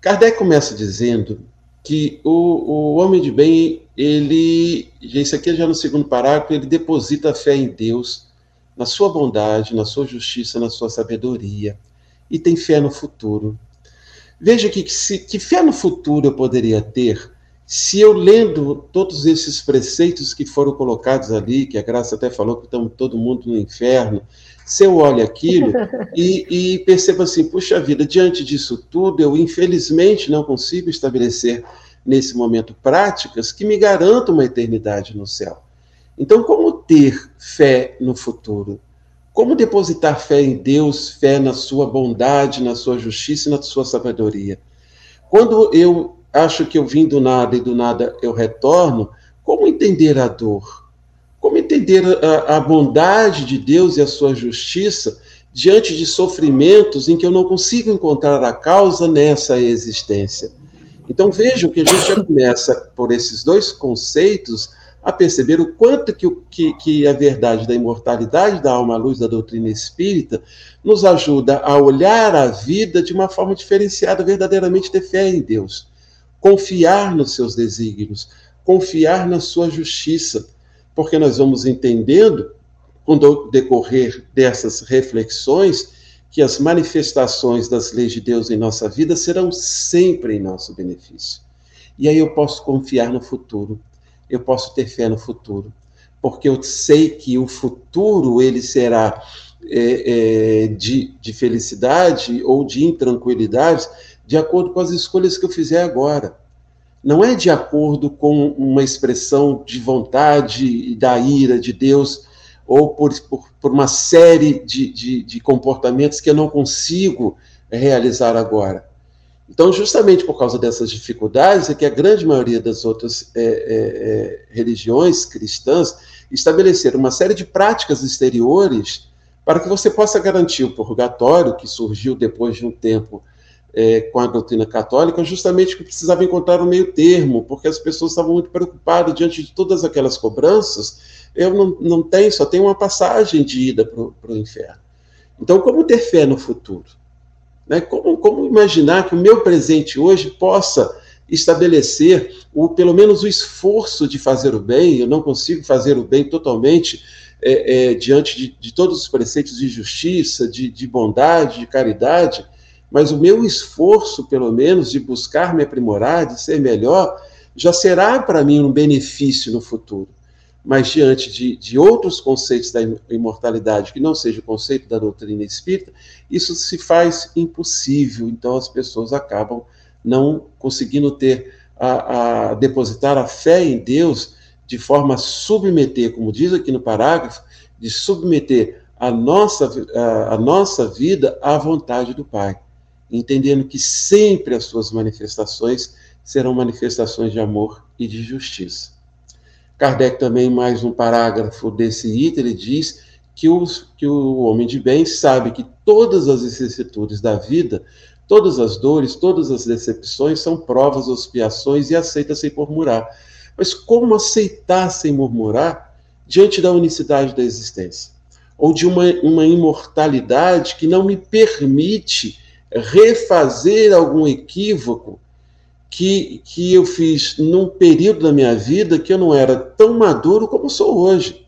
Kardec começa dizendo que o, o homem de bem, ele, isso aqui é já no segundo parágrafo, ele deposita a fé em Deus, na sua bondade, na sua justiça, na sua sabedoria, e tem fé no futuro. Veja que, que, que fé no futuro eu poderia ter se eu lendo todos esses preceitos que foram colocados ali, que a Graça até falou que estamos todo mundo no inferno, se eu olho aquilo e, e percebo assim, puxa vida, diante disso tudo, eu infelizmente não consigo estabelecer nesse momento práticas que me garantam uma eternidade no céu. Então, como ter fé no futuro? Como depositar fé em Deus, fé na sua bondade, na sua justiça e na sua sabedoria? Quando eu acho que eu vim do nada e do nada eu retorno, como entender a dor? Como entender a, a bondade de Deus e a sua justiça diante de sofrimentos em que eu não consigo encontrar a causa nessa existência? Então vejam que a gente já começa por esses dois conceitos a perceber o quanto que, que, que, a verdade da imortalidade da alma à luz da doutrina espírita nos ajuda a olhar a vida de uma forma diferenciada, verdadeiramente ter fé em Deus. Confiar nos seus desígnios, confiar na sua justiça, porque nós vamos entendendo, com o decorrer dessas reflexões, que as manifestações das leis de Deus em nossa vida serão sempre em nosso benefício. E aí eu posso confiar no futuro, eu posso ter fé no futuro, porque eu sei que o futuro ele será é, é, de, de felicidade ou de intranquilidade de acordo com as escolhas que eu fizer agora. Não é de acordo com uma expressão de vontade e da ira de Deus, ou por, por, por uma série de, de, de comportamentos que eu não consigo realizar agora. Então, justamente por causa dessas dificuldades, é que a grande maioria das outras é, é, é, religiões cristãs estabeleceram uma série de práticas exteriores para que você possa garantir o purgatório, que surgiu depois de um tempo é, com a doutrina católica, justamente que precisava encontrar um meio termo, porque as pessoas estavam muito preocupadas diante de todas aquelas cobranças. Eu não, não tenho, só tenho uma passagem de ida para o inferno. Então, como ter fé no futuro? Né? Como, como imaginar que o meu presente hoje possa estabelecer o, pelo menos o esforço de fazer o bem? Eu não consigo fazer o bem totalmente é, é, diante de, de, todos os preceitos de justiça, de, de bondade, de caridade mas o meu esforço, pelo menos, de buscar me aprimorar, de ser melhor, já será para mim um benefício no futuro. Mas diante de, de outros conceitos da imortalidade, que não seja o conceito da doutrina espírita, isso se faz impossível. Então as pessoas acabam não conseguindo ter a, a depositar a fé em Deus de forma a submeter, como diz aqui no parágrafo, de submeter a nossa, a, a nossa vida à vontade do Pai entendendo que sempre as suas manifestações serão manifestações de amor e de justiça. Kardec também, mais um parágrafo desse item, ele diz que, os, que o homem de bem sabe que todas as vicissitudes da vida, todas as dores, todas as decepções são provas, expiações e aceita sem murmurar. Mas como aceitar sem murmurar diante da unicidade da existência? Ou de uma, uma imortalidade que não me permite refazer algum equívoco que, que eu fiz num período da minha vida que eu não era tão maduro como sou hoje.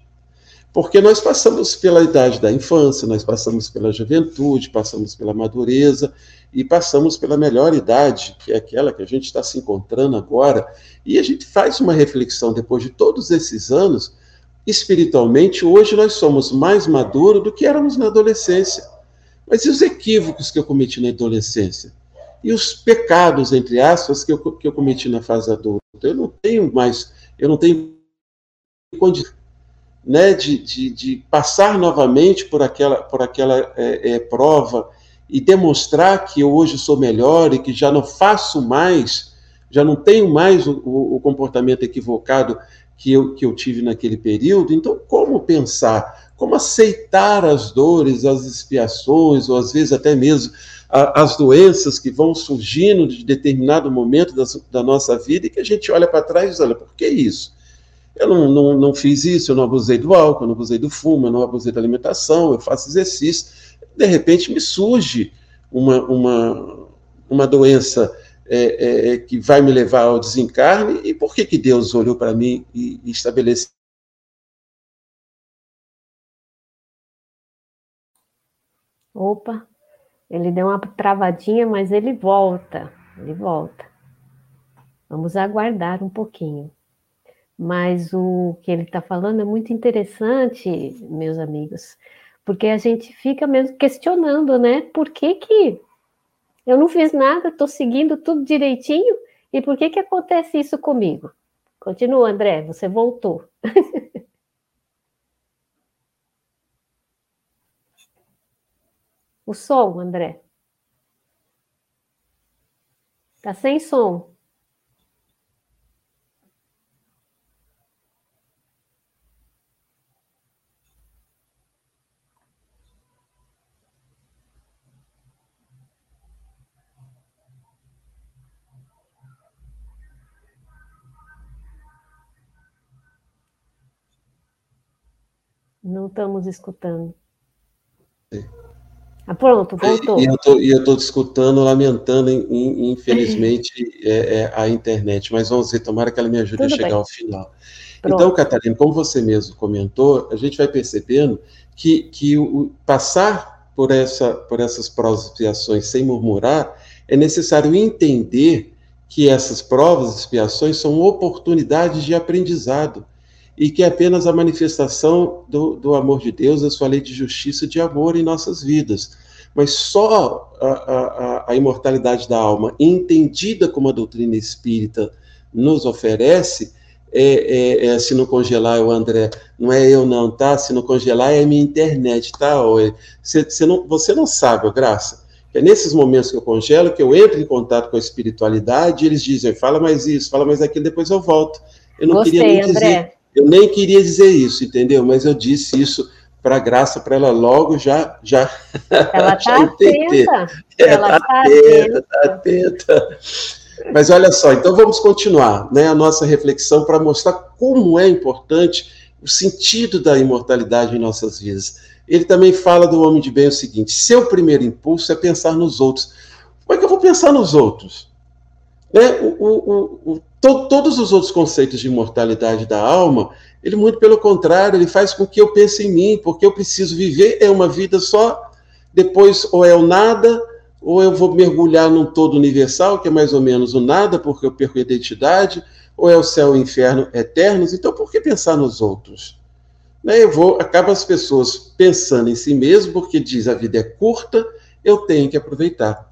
Porque nós passamos pela idade da infância, nós passamos pela juventude, passamos pela madureza e passamos pela melhor idade, que é aquela que a gente está se encontrando agora. E a gente faz uma reflexão depois de todos esses anos. Espiritualmente, hoje nós somos mais maduros do que éramos na adolescência. Mas e os equívocos que eu cometi na adolescência? E os pecados, entre aspas, que eu, que eu cometi na fase adulta? Eu não tenho mais, eu não tenho condição né, de, de, de, passar novamente por aquela, por aquela é, é, prova e demonstrar que eu hoje sou melhor e que já não faço mais, já não tenho mais o, o, o comportamento equivocado que eu, que eu tive naquele período. Então, como pensar como aceitar as dores, as expiações, ou às vezes até mesmo as doenças que vão surgindo de determinado momento da, da nossa vida e que a gente olha para trás e diz: olha, por que isso? Eu não, não, não fiz isso, eu não abusei do álcool, eu não abusei do fumo, eu não abusei da alimentação, eu faço exercício. De repente me surge uma, uma, uma doença é, é, que vai me levar ao desencarne, e por que, que Deus olhou para mim e, e estabeleceu? Opa, ele deu uma travadinha, mas ele volta, ele volta. Vamos aguardar um pouquinho. Mas o que ele está falando é muito interessante, meus amigos, porque a gente fica mesmo questionando, né? Por que, que eu não fiz nada, estou seguindo tudo direitinho, e por que, que acontece isso comigo? Continua, André, você voltou. o som, André. Tá sem som. Não estamos escutando. Ah, pronto, voltou. E eu estou escutando, lamentando, infelizmente, é, é, a internet. Mas vamos ver, tomara que ela me ajude Tudo a chegar bem. ao final. Pronto. Então, Catarina, como você mesmo comentou, a gente vai percebendo que, que o, passar por, essa, por essas provas e expiações sem murmurar é necessário entender que essas provas e expiações são oportunidades de aprendizado e que é apenas a manifestação do, do amor de Deus, a sua lei de justiça e de amor em nossas vidas. Mas só a, a, a imortalidade da alma, entendida como a doutrina espírita nos oferece, é, é, é, se não congelar, o André, não é eu não, tá? Se não congelar é minha internet, tá? Você, você, não, você não sabe, Graça, é nesses momentos que eu congelo que eu entro em contato com a espiritualidade e eles dizem, fala mais isso, fala mais aquilo, depois eu volto. Eu não Gostei, queria nem André. dizer eu nem queria dizer isso, entendeu? Mas eu disse isso para graça para ela logo já já ela está atenta. ela está tá atenta, tá atenta. mas olha só então vamos continuar né a nossa reflexão para mostrar como é importante o sentido da imortalidade em nossas vidas. Ele também fala do homem de bem o seguinte seu primeiro impulso é pensar nos outros. Como é que eu vou pensar nos outros? Né? o, o, o to, todos os outros conceitos de imortalidade da alma, ele muito pelo contrário, ele faz com que eu pense em mim, porque eu preciso viver é uma vida só, depois ou é o nada, ou eu vou mergulhar num todo universal, que é mais ou menos o nada, porque eu perco a identidade, ou é o céu e o inferno eternos, então por que pensar nos outros? Né, eu vou, acaba as pessoas pensando em si mesmo, porque diz a vida é curta, eu tenho que aproveitar.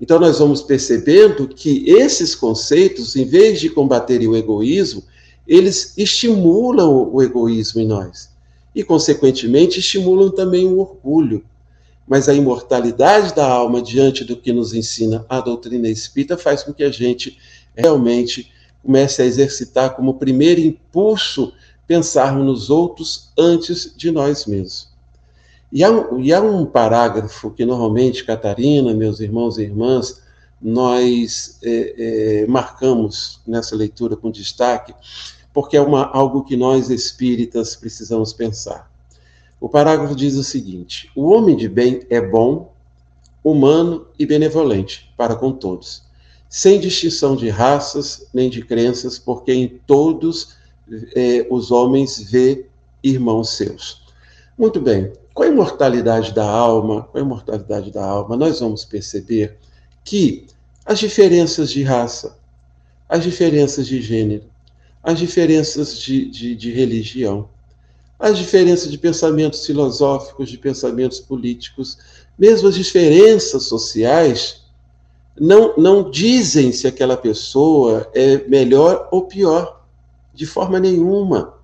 Então, nós vamos percebendo que esses conceitos, em vez de combaterem o egoísmo, eles estimulam o egoísmo em nós. E, consequentemente, estimulam também o orgulho. Mas a imortalidade da alma, diante do que nos ensina a doutrina espírita, faz com que a gente realmente comece a exercitar como primeiro impulso pensarmos nos outros antes de nós mesmos. E há, um, e há um parágrafo que normalmente, Catarina, meus irmãos e irmãs, nós é, é, marcamos nessa leitura com destaque, porque é uma, algo que nós espíritas precisamos pensar. O parágrafo diz o seguinte: o homem de bem é bom, humano e benevolente para com todos, sem distinção de raças nem de crenças, porque em todos é, os homens vê irmãos seus. Muito bem, com a imortalidade da alma, com a imortalidade da alma, nós vamos perceber que as diferenças de raça, as diferenças de gênero, as diferenças de, de, de religião, as diferenças de pensamentos filosóficos, de pensamentos políticos, mesmo as diferenças sociais, não, não dizem se aquela pessoa é melhor ou pior, de forma nenhuma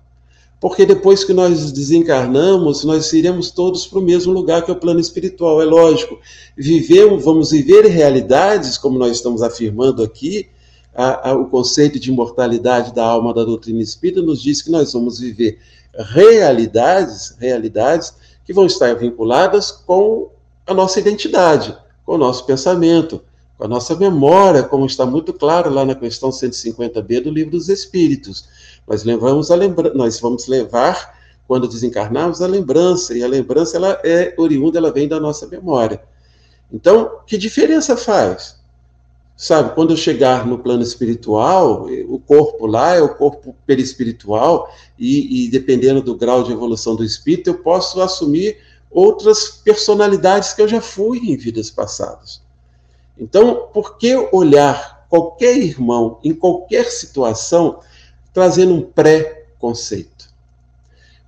porque depois que nós desencarnamos, nós iremos todos para o mesmo lugar que é o plano espiritual, é lógico. Vivemos, vamos viver realidades, como nós estamos afirmando aqui, a, a, o conceito de imortalidade da alma da doutrina espírita nos diz que nós vamos viver realidades, realidades que vão estar vinculadas com a nossa identidade, com o nosso pensamento, com a nossa memória, como está muito claro lá na questão 150b do Livro dos Espíritos. Nós, levamos a lembra nós vamos levar, quando desencarnarmos, a lembrança, e a lembrança ela é oriunda, ela vem da nossa memória. Então, que diferença faz? Sabe, quando eu chegar no plano espiritual, o corpo lá é o corpo perispiritual, e, e dependendo do grau de evolução do espírito, eu posso assumir outras personalidades que eu já fui em vidas passadas. Então, por que olhar qualquer irmão em qualquer situação trazendo um pré-conceito?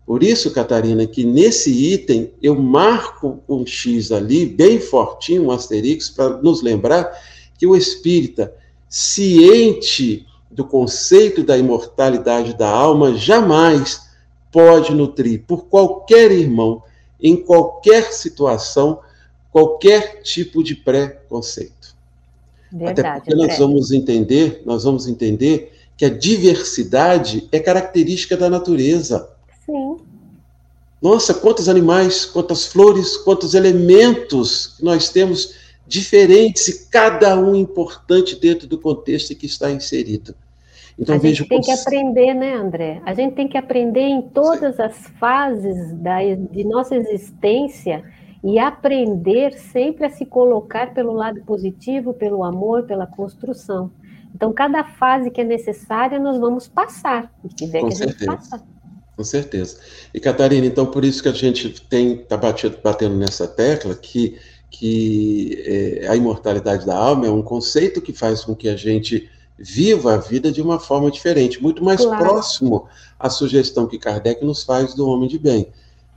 Por isso, Catarina, que nesse item eu marco um X ali, bem fortinho, um asterisco, para nos lembrar que o espírita, ciente do conceito da imortalidade da alma, jamais pode nutrir por qualquer irmão, em qualquer situação, qualquer tipo de preconceito. Verdade, Até porque nós vamos entender, nós vamos entender que a diversidade é característica da natureza. Sim. Nossa, quantos animais, quantas flores, quantos elementos nós temos diferentes e cada um importante dentro do contexto em que está inserido. Então, a gente tem que aprender, né, André? A gente tem que aprender em todas Sim. as fases da, de nossa existência e aprender sempre a se colocar pelo lado positivo, pelo amor, pela construção. Então, cada fase que é necessária, nós vamos passar, tiver Com que certeza. a gente passar. Com certeza. E, Catarina, então, por isso que a gente tem está batendo nessa tecla que que é, a imortalidade da alma é um conceito que faz com que a gente viva a vida de uma forma diferente, muito mais claro. próximo à sugestão que Kardec nos faz do homem de bem.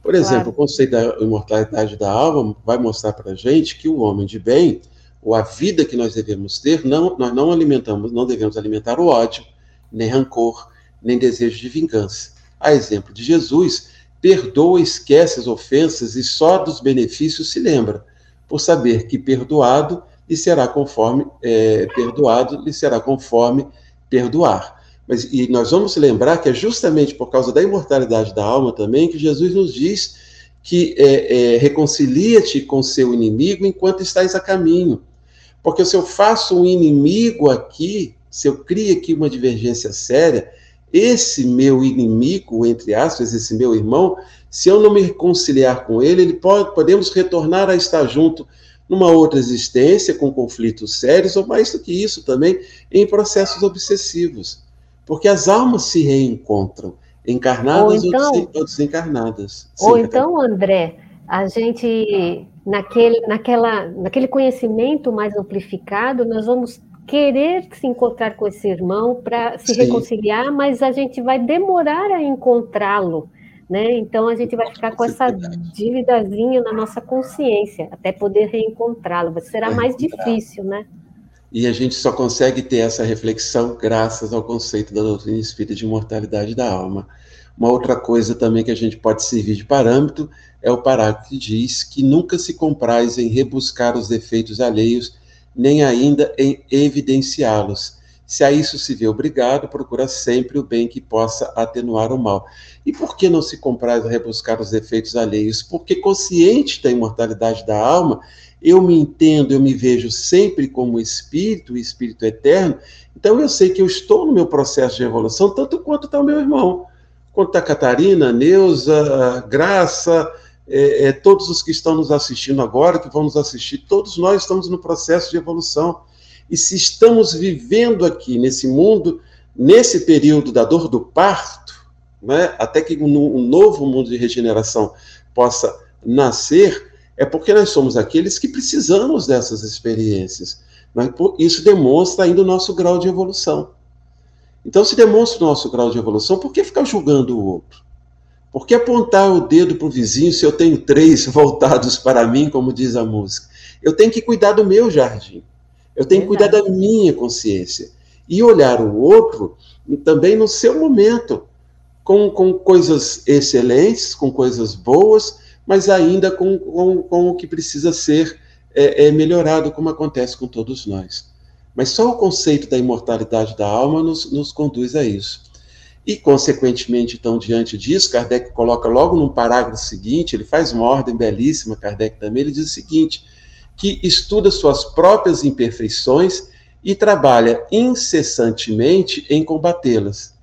Por exemplo, claro. o conceito da imortalidade da alma vai mostrar para a gente que o homem de bem, ou a vida que nós devemos ter, não, nós não alimentamos, não devemos alimentar o ódio, nem rancor, nem desejo de vingança. A exemplo de Jesus, perdoa, esquece as ofensas e só dos benefícios se lembra por saber que perdoado lhe será conforme é, perdoado lhe será conforme perdoar. Mas e nós vamos lembrar que é justamente por causa da imortalidade da alma também que Jesus nos diz que é, é, reconcilia-te com seu inimigo enquanto estás a caminho. Porque se eu faço um inimigo aqui, se eu crio aqui uma divergência séria, esse meu inimigo, entre aspas, esse meu irmão, se eu não me reconciliar com ele, ele pode, podemos retornar a estar junto numa outra existência, com conflitos sérios, ou mais do que isso também, em processos obsessivos. Porque as almas se reencontram, encarnadas ou, então, ou desencarnadas. Sim, ou então, André, a gente, naquele, naquela, naquele conhecimento mais amplificado, nós vamos querer se encontrar com esse irmão para se Sim. reconciliar, mas a gente vai demorar a encontrá-lo. Né? Então a gente vai ficar com essa dívidazinha na nossa consciência até poder reencontrá-lo. Será mais difícil, né? E a gente só consegue ter essa reflexão graças ao conceito da doutrina espírita de imortalidade da alma. Uma outra coisa também que a gente pode servir de parâmetro é o parágrafo que diz que nunca se compraz em rebuscar os defeitos alheios, nem ainda em evidenciá-los, se a isso se vê obrigado, procura sempre o bem que possa atenuar o mal. E por que não se comprar e rebuscar os defeitos alheios? Porque consciente da imortalidade da alma, eu me entendo, eu me vejo sempre como espírito, espírito eterno, então eu sei que eu estou no meu processo de evolução, tanto quanto está o meu irmão, quanto está a Catarina, Neuza, Graça, é, é, todos os que estão nos assistindo agora, que vão nos assistir, todos nós estamos no processo de evolução. E se estamos vivendo aqui nesse mundo, nesse período da dor do parto, né, até que um novo mundo de regeneração possa nascer, é porque nós somos aqueles que precisamos dessas experiências. Mas isso demonstra ainda o nosso grau de evolução. Então, se demonstra o nosso grau de evolução, por que ficar julgando o outro? Por que apontar o dedo para o vizinho se eu tenho três voltados para mim, como diz a música? Eu tenho que cuidar do meu jardim. Eu tenho que cuidar da minha consciência. E olhar o outro também no seu momento, com, com coisas excelentes, com coisas boas, mas ainda com, com, com o que precisa ser é, é, melhorado, como acontece com todos nós. Mas só o conceito da imortalidade da alma nos, nos conduz a isso. E, consequentemente, então, diante disso, Kardec coloca logo no parágrafo seguinte, ele faz uma ordem belíssima, Kardec também, ele diz o seguinte, que estuda suas próprias imperfeições e trabalha incessantemente em combatê-las.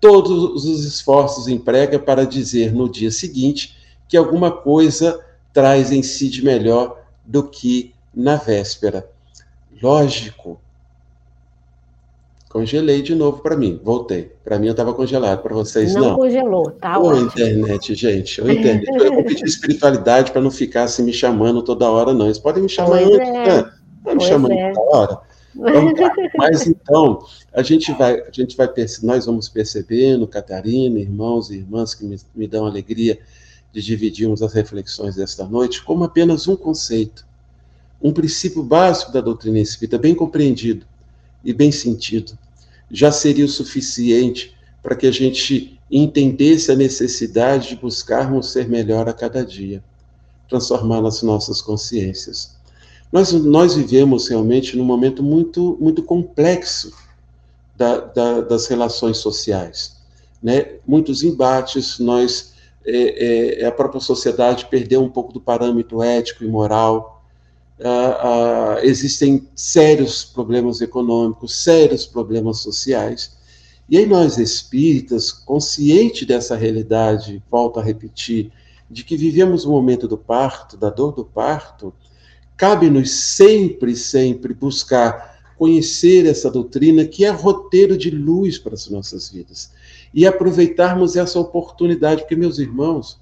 Todos os esforços emprega para dizer no dia seguinte que alguma coisa traz em si de melhor do que na véspera. Lógico. Congelei de novo para mim, voltei. Para mim eu estava congelado, para vocês não. Não congelou, tá Ô, internet, gente, ô, internet. Eu vou pedir espiritualidade para não ficar assim me chamando toda hora, não. Eles podem me chamar pois antes, é. né? Não me chamando é. toda hora. Então, tá. Mas então, a gente vai, a gente vai nós vamos percebendo, Catarina, irmãos e irmãs que me, me dão alegria de dividirmos as reflexões desta noite, como apenas um conceito, um princípio básico da doutrina espírita, bem compreendido e bem sentido, já seria o suficiente para que a gente entendesse a necessidade de buscarmos ser melhor a cada dia, transformar nas nossas consciências. Nós, nós vivemos realmente num momento muito, muito complexo da, da, das relações sociais. Né? Muitos embates, nós, é, é, a própria sociedade perdeu um pouco do parâmetro ético e moral. Ah, ah, existem sérios problemas econômicos, sérios problemas sociais. E aí nós espíritas, consciente dessa realidade, volto a repetir, de que vivemos o momento do parto, da dor do parto, Cabe-nos sempre, sempre buscar conhecer essa doutrina que é roteiro de luz para as nossas vidas e aproveitarmos essa oportunidade, porque, meus irmãos,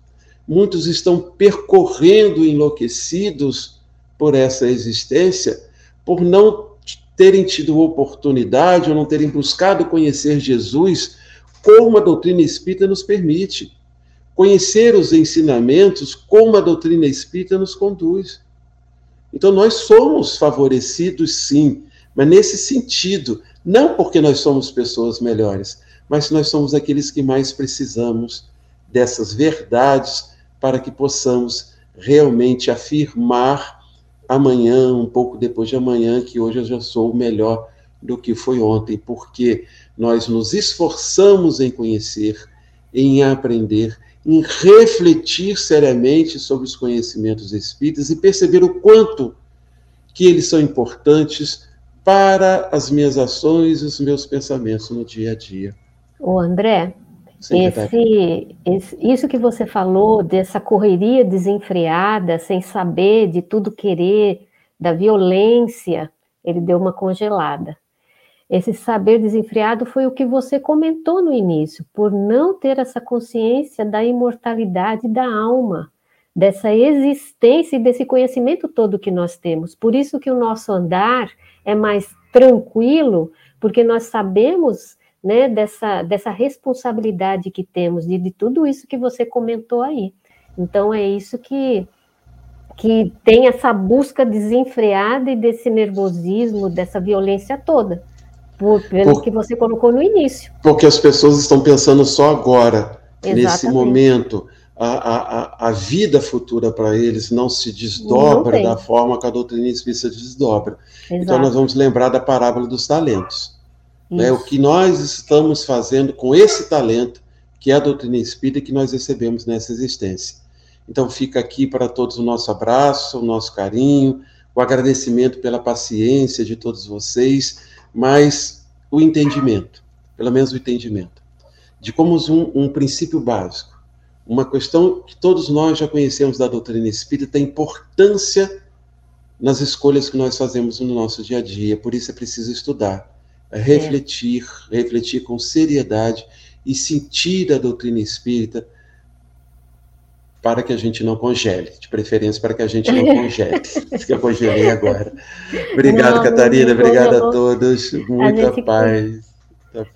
muitos estão percorrendo enlouquecidos por essa existência, por não terem tido oportunidade ou não terem buscado conhecer Jesus como a doutrina espírita nos permite. Conhecer os ensinamentos como a doutrina espírita nos conduz. Então, nós somos favorecidos, sim, mas nesse sentido, não porque nós somos pessoas melhores, mas nós somos aqueles que mais precisamos dessas verdades para que possamos realmente afirmar amanhã, um pouco depois de amanhã, que hoje eu já sou melhor do que foi ontem, porque nós nos esforçamos em conhecer, em aprender em refletir seriamente sobre os conhecimentos espíritas e perceber o quanto que eles são importantes para as minhas ações e os meus pensamentos no dia a dia. O André, esse, esse, isso que você falou dessa correria desenfreada, sem saber de tudo querer, da violência, ele deu uma congelada. Esse saber desenfreado foi o que você comentou no início, por não ter essa consciência da imortalidade da alma, dessa existência e desse conhecimento todo que nós temos. Por isso que o nosso andar é mais tranquilo, porque nós sabemos né, dessa, dessa responsabilidade que temos de, de tudo isso que você comentou aí. Então é isso que que tem essa busca desenfreada e desse nervosismo, dessa violência toda por, pelo por, que você colocou no início. Porque as pessoas estão pensando só agora, Exatamente. nesse momento. A, a, a vida futura para eles não se desdobra não da forma que a doutrina espírita desdobra. Exato. Então, nós vamos lembrar da parábola dos talentos. Né? O que nós estamos fazendo com esse talento, que é a doutrina espírita que nós recebemos nessa existência. Então, fica aqui para todos o nosso abraço, o nosso carinho, o agradecimento pela paciência de todos vocês mas o entendimento, pelo menos o entendimento, de como um, um princípio básico, uma questão que todos nós já conhecemos da doutrina espírita, a importância nas escolhas que nós fazemos no nosso dia a dia. Por isso é preciso estudar, refletir, é. refletir com seriedade e sentir a doutrina espírita para que a gente não congele, de preferência para que a gente não congele, que eu congelei agora. Obrigado, não, Catarina, obrigado a todos, muita a paz.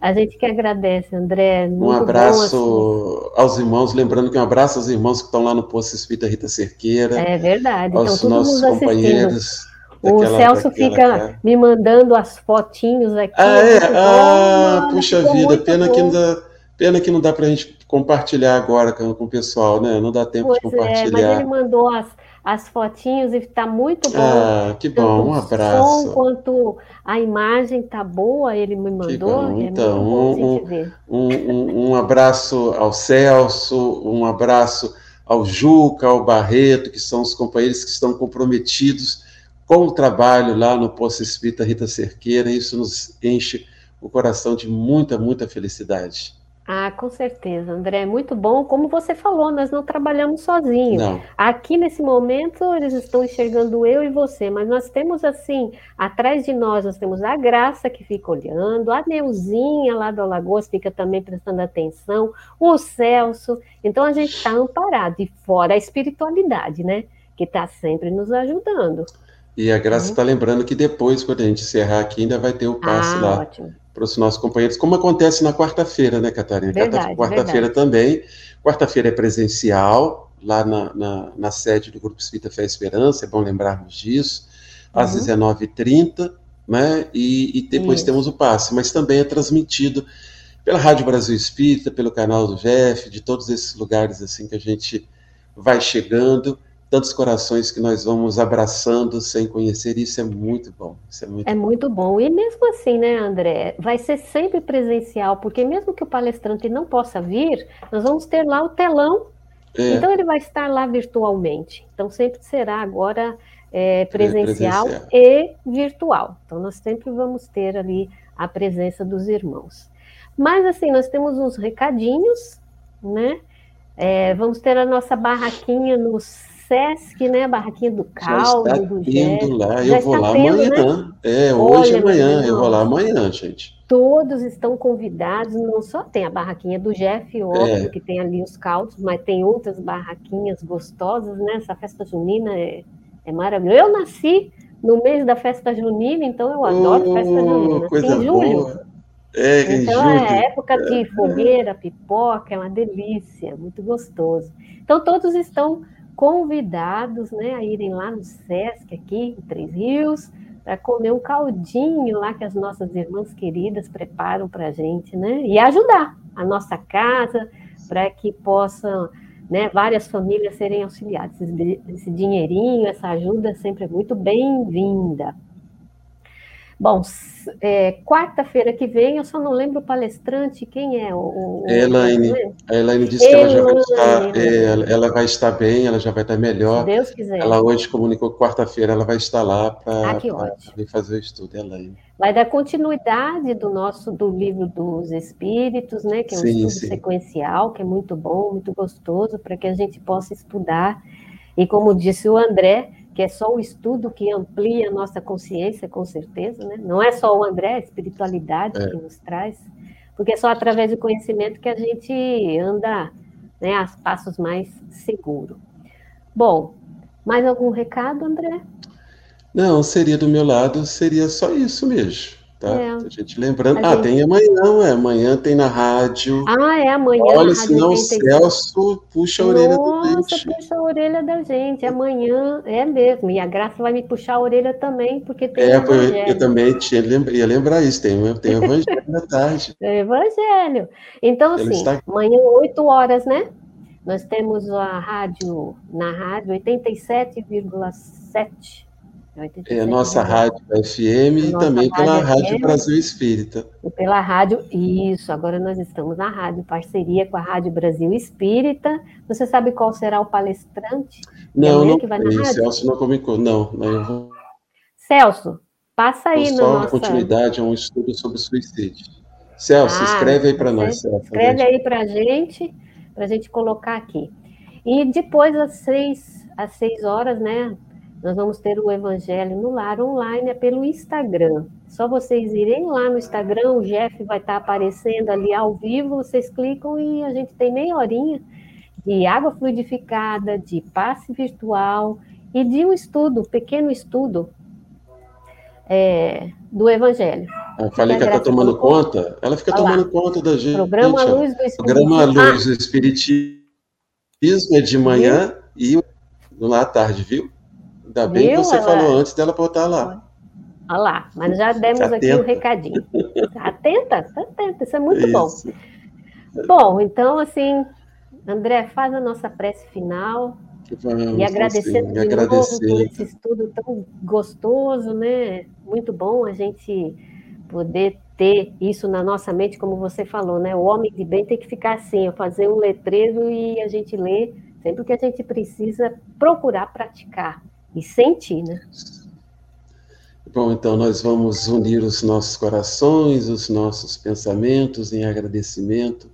A gente que agradece, André. um abraço bom, assim. aos irmãos, lembrando que um abraço aos irmãos que estão lá no Poço Espírita Rita Cerqueira. É verdade. Aos então, nossos companheiros. O daquela, Celso daquela, fica me mandando as fotinhos aqui. Ah, é? Ah, puxa vida, pena que, ainda, pena que não dá para a gente compartilhar agora com, o pessoal, né? Não dá tempo pois de compartilhar. É, mas ele mandou as, as fotinhos e está muito bom. Ah, que bom, um abraço. Som, quanto a imagem está boa, ele me mandou. É então, um, um, um, um, abraço ao Celso, um abraço ao Juca, ao Barreto, que são os companheiros que estão comprometidos com o trabalho lá no Poço Espírita Rita Cerqueira. Isso nos enche o coração de muita, muita felicidade. Ah, com certeza, André, é muito bom. Como você falou, nós não trabalhamos sozinhos. Não. Aqui nesse momento eles estão enxergando eu e você, mas nós temos assim, atrás de nós, nós temos a Graça que fica olhando, a Neuzinha lá do Alagoas fica também prestando atenção, o Celso. Então a gente está amparado, e fora a espiritualidade, né? Que está sempre nos ajudando. E a Graça está uhum. lembrando que depois, quando a gente encerrar aqui, ainda vai ter o passe ah, lá. Para os nossos companheiros, como acontece na quarta-feira, né, Catarina? Quarta-feira também. Quarta-feira é presencial, lá na, na, na, sede do Grupo Espírita Fé e Esperança, é bom lembrarmos disso, às uhum. 19h30, né? E, e depois Isso. temos o passe, mas também é transmitido pela Rádio Brasil Espírita, pelo canal do VEF, de todos esses lugares assim que a gente vai chegando tantos corações que nós vamos abraçando sem conhecer, isso é muito bom. Isso é muito, é bom. muito bom. E mesmo assim, né, André, vai ser sempre presencial, porque mesmo que o palestrante não possa vir, nós vamos ter lá o telão, é. então ele vai estar lá virtualmente. Então sempre será agora é, presencial, presencial e virtual. Então nós sempre vamos ter ali a presença dos irmãos. Mas assim, nós temos uns recadinhos, né? É, vamos ter a nossa barraquinha nos Sesc, né? Barraquinha do caldo, já está do tendo lá, eu vou lá tendo, amanhã. Né? É, hoje e amanhã, eu vou lá amanhã, gente. Todos estão convidados, não só tem a barraquinha do Jeff, óbvio, é. que tem ali os caldos, mas tem outras barraquinhas gostosas, né? Essa festa junina é, é maravilhosa. Eu nasci no mês da festa junina, então eu adoro oh, festa junina. Coisa em julho. Boa. É, então é época de fogueira, pipoca, é uma delícia, muito gostoso. Então todos estão convidados né, a irem lá no SESC, aqui em Três Rios, para comer um caldinho lá que as nossas irmãs queridas preparam para a gente, né? E ajudar a nossa casa para que possam né, várias famílias serem auxiliadas. Esse, dinheirinho, essa ajuda sempre é muito bem-vinda. Bom, é, quarta-feira que vem, eu só não lembro o palestrante, quem é? O, o Elaine. A Elaine disse Elaine. que ela já vai estar, é, ela vai estar bem, ela já vai estar melhor. Se Deus quiser. Ela hoje comunicou que quarta-feira ela vai estar lá para ah, fazer o estudo, Elaine. Vai dar continuidade do nosso do livro dos Espíritos, né? Que é um sim, estudo sim. sequencial, que é muito bom, muito gostoso, para que a gente possa estudar. E como disse o André, que é só o estudo que amplia a nossa consciência, com certeza, né? Não é só o André, a espiritualidade é. que nos traz, porque é só através do conhecimento que a gente anda né, a passos mais seguros. Bom, mais algum recado, André? Não, seria do meu lado, seria só isso mesmo. Tá? É. A gente lembrando. A ah, gente... tem amanhã, é. Amanhã tem na rádio. Ah, é amanhã. Olha, senão o Celso puxa a orelha Nossa, da gente. puxa a orelha da gente. Amanhã é mesmo. E a Graça vai me puxar a orelha também, porque tem. É, eu, eu, também tinha, ia lembrar isso. Tem, tem evangelho da tarde. Tem evangelho. Então, assim, está... amanhã, 8 horas, né? Nós temos a rádio, na rádio 87,7 é a nossa rádio FM e também pela Rádio Brasil Espírita. E pela rádio, isso, agora nós estamos na rádio, parceria com a Rádio Brasil Espírita. Você sabe qual será o palestrante? Não, não que vai na rádio? Celso não comunicou, não. não Celso, passa aí no nossa... continuidade a um estudo sobre suicídio. Celso, ah, escreve aí para nós. Celso, escreve aí para a gente, para a gente colocar aqui. E depois, às seis, às seis horas, né, nós vamos ter o Evangelho no Lar online, é pelo Instagram. Só vocês irem lá no Instagram, o Jeff vai estar aparecendo ali ao vivo, vocês clicam e a gente tem meia horinha de água fluidificada, de passe virtual e de um estudo, um pequeno estudo é, do Evangelho. Eu falei que ela está tomando conta, ela fica Olá. tomando conta da gente. Programa Luz do Espiritismo. Programa Luz do Espiritismo é de manhã e lá à tarde, viu? Ainda bem Viu? que você Ela... falou antes dela botar lá. Olha lá, mas já demos aqui o um recadinho. Atenta, tá atenta, isso é muito isso. bom. Bom, então, assim, André, faz a nossa prece final. Vamos, e agradecendo de agradecer. novo por esse estudo tão gostoso, né? Muito bom a gente poder ter isso na nossa mente, como você falou, né? O homem de bem tem que ficar assim, fazer um letreiro e a gente lê sempre que a gente precisa procurar praticar e sentir, né? Bom, então nós vamos unir os nossos corações, os nossos pensamentos em agradecimento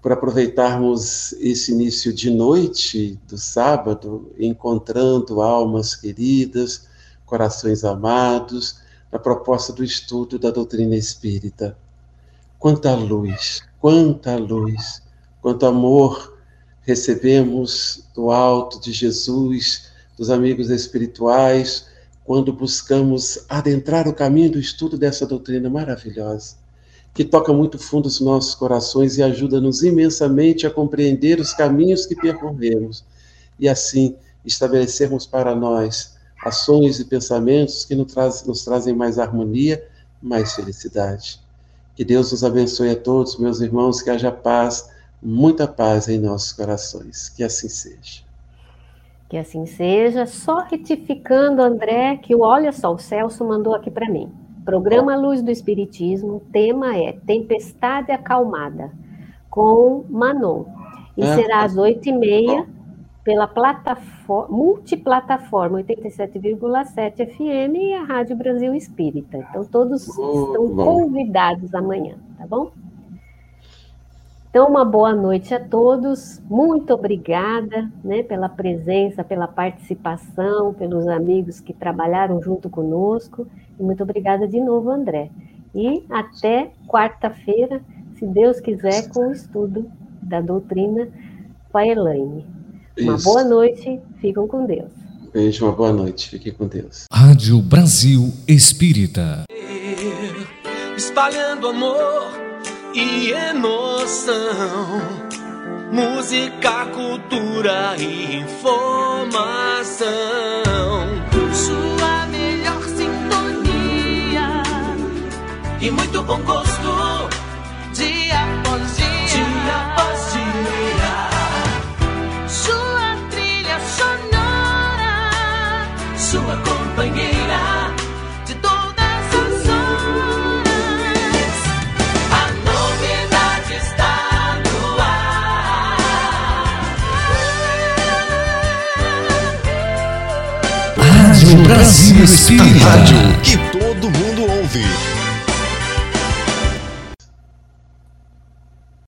por aproveitarmos esse início de noite do sábado, encontrando almas queridas, corações amados, na proposta do estudo da doutrina espírita. Quanta luz, quanta luz, quanto amor recebemos do alto de Jesus, dos amigos espirituais, quando buscamos adentrar o caminho do estudo dessa doutrina maravilhosa que toca muito fundo os nossos corações e ajuda-nos imensamente a compreender os caminhos que percorremos e assim estabelecermos para nós ações e pensamentos que nos, traz, nos trazem mais harmonia, mais felicidade. Que Deus nos abençoe a todos, meus irmãos, que haja paz, muita paz em nossos corações. Que assim seja. Que assim seja. Só retificando, André, que olha só, o Celso mandou aqui para mim. Programa Luz do Espiritismo, tema é Tempestade Acalmada, com Manon. E é. será às oito e meia pela plataforma, multiplataforma 87,7 FM e a Rádio Brasil Espírita. Então, todos estão convidados amanhã, tá bom? Então, uma boa noite a todos. Muito obrigada né, pela presença, pela participação, pelos amigos que trabalharam junto conosco. E muito obrigada de novo, André. E até quarta-feira, se Deus quiser, com o estudo da doutrina com a Elaine. Uma Isso. boa noite, ficam com Deus. Beijo, uma boa noite, fiquem com Deus. Rádio Brasil Espírita. Espalhando amor e emoção. Música, cultura e informação. e muito bom gosto. Brasil Espírita. Rádio que todo mundo ouve.